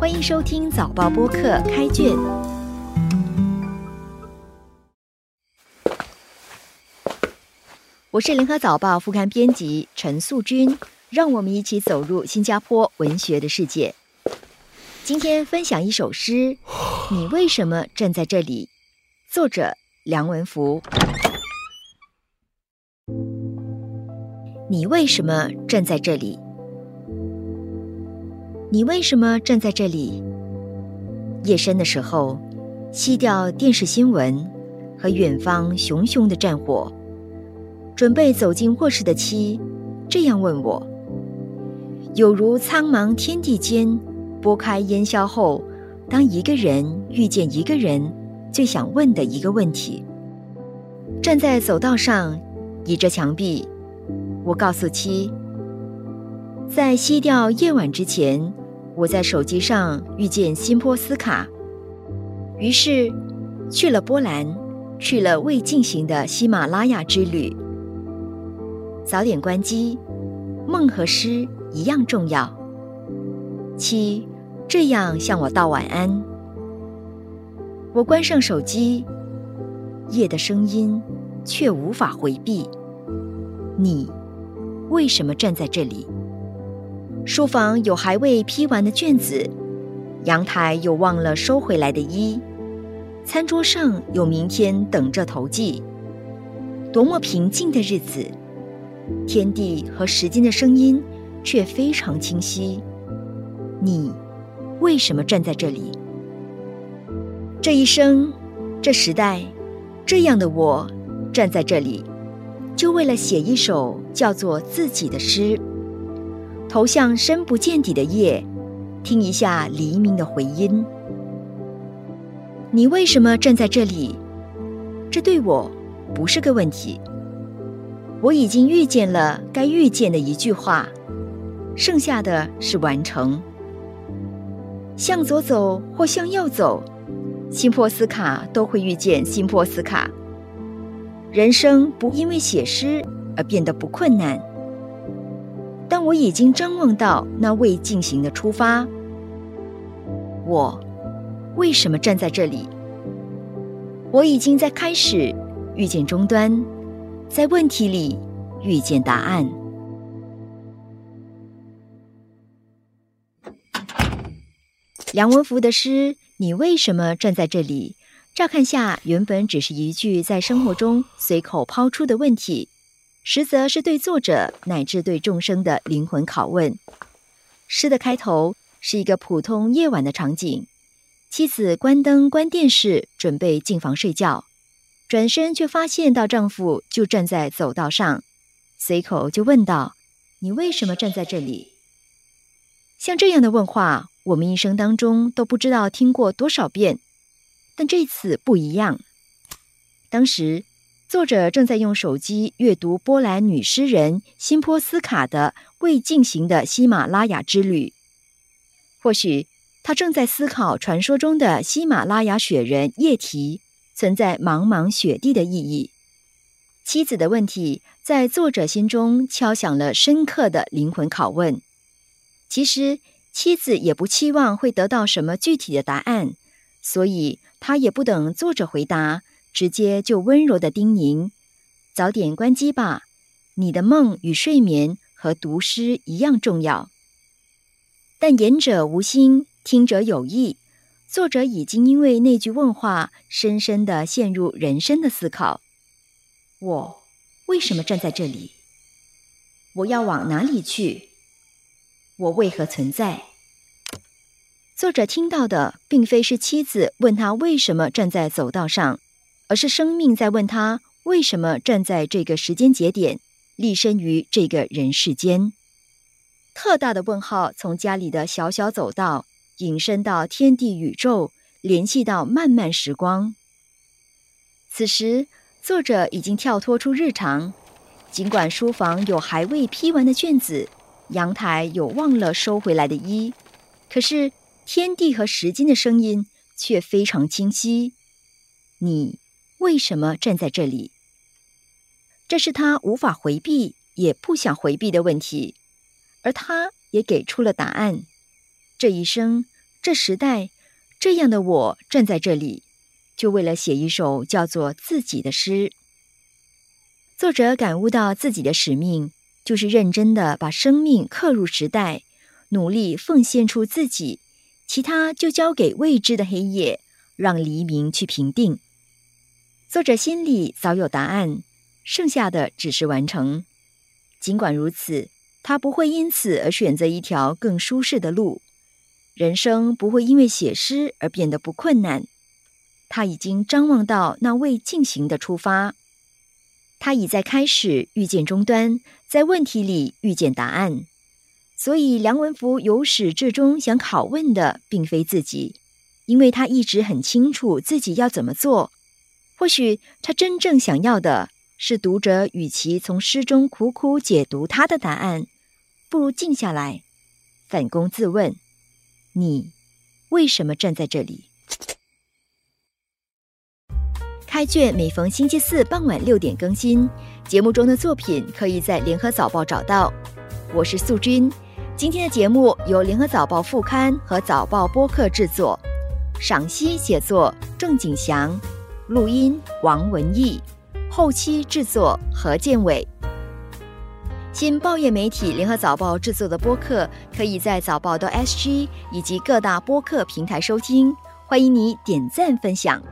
欢迎收听早报播客开卷。我是联合早报副刊编辑陈素君，让我们一起走入新加坡文学的世界。今天分享一首诗，《你为什么站在这里》，作者梁文福。你为什么站在这里？你为什么站在这里？夜深的时候，熄掉电视新闻和远方熊熊的战火，准备走进卧室的妻这样问我：有如苍茫天地间，拨开烟消后，当一个人遇见一个人，最想问的一个问题。站在走道上，倚着墙壁，我告诉妻，在熄掉夜晚之前。我在手机上遇见辛波斯卡，于是去了波兰，去了未进行的喜马拉雅之旅。早点关机，梦和诗一样重要。七，这样向我道晚安。我关上手机，夜的声音却无法回避。你为什么站在这里？书房有还未批完的卷子，阳台有忘了收回来的衣，餐桌上有明天等着投寄。多么平静的日子，天地和时间的声音却非常清晰。你为什么站在这里？这一生，这时代，这样的我站在这里，就为了写一首叫做自己的诗。投向深不见底的夜，听一下黎明的回音。你为什么站在这里？这对我不是个问题。我已经遇见了该遇见的一句话，剩下的是完成。向左走或向右走，辛波斯卡都会遇见辛波斯卡。人生不因为写诗而变得不困难。但我已经张望到那未进行的出发。我为什么站在这里？我已经在开始遇见终端，在问题里遇见答案。梁文福的诗《你为什么站在这里》，乍看下原本只是一句在生活中随口抛出的问题。实则是对作者乃至对众生的灵魂拷问。诗的开头是一个普通夜晚的场景，妻子关灯关电视，准备进房睡觉，转身却发现到丈夫就站在走道上，随口就问道：“你为什么站在这里？”像这样的问话，我们一生当中都不知道听过多少遍，但这次不一样。当时。作者正在用手机阅读波兰女诗人辛波斯卡的未进行的喜马拉雅之旅。或许他正在思考传说中的喜马拉雅雪人液体存在茫茫雪地的意义。妻子的问题在作者心中敲响了深刻的灵魂拷问。其实妻子也不期望会得到什么具体的答案，所以他也不等作者回答。直接就温柔的叮咛：“早点关机吧，你的梦与睡眠和读诗一样重要。”但言者无心，听者有意。作者已经因为那句问话，深深的陷入人生的思考：我为什么站在这里？我要往哪里去？我为何存在？作者听到的，并非是妻子问他为什么站在走道上。而是生命在问他为什么站在这个时间节点，立身于这个人世间。特大的问号从家里的小小走道引申到天地宇宙，联系到漫漫时光。此时，作者已经跳脱出日常，尽管书房有还未批完的卷子，阳台有忘了收回来的衣，可是天地和时间的声音却非常清晰。你。为什么站在这里？这是他无法回避也不想回避的问题，而他也给出了答案。这一生，这时代，这样的我站在这里，就为了写一首叫做自己的诗。作者感悟到自己的使命，就是认真的把生命刻入时代，努力奉献出自己，其他就交给未知的黑夜，让黎明去评定。作者心里早有答案，剩下的只是完成。尽管如此，他不会因此而选择一条更舒适的路。人生不会因为写诗而变得不困难。他已经张望到那未进行的出发，他已在开始遇见终端，在问题里遇见答案。所以梁文福由始至终想拷问的，并非自己，因为他一直很清楚自己要怎么做。或许他真正想要的是读者，与其从诗中苦苦解读他的答案，不如静下来，反躬自问。你为什么站在这里？开卷每逢星期四傍晚六点更新，节目中的作品可以在联合早报找到。我是素君，今天的节目由联合早报副刊和早报播客制作，赏析写作郑景祥，录音王文义，后期制作何建伟。新报业媒体联合早报制作的播客，可以在早报的 SG 以及各大播客平台收听。欢迎你点赞分享。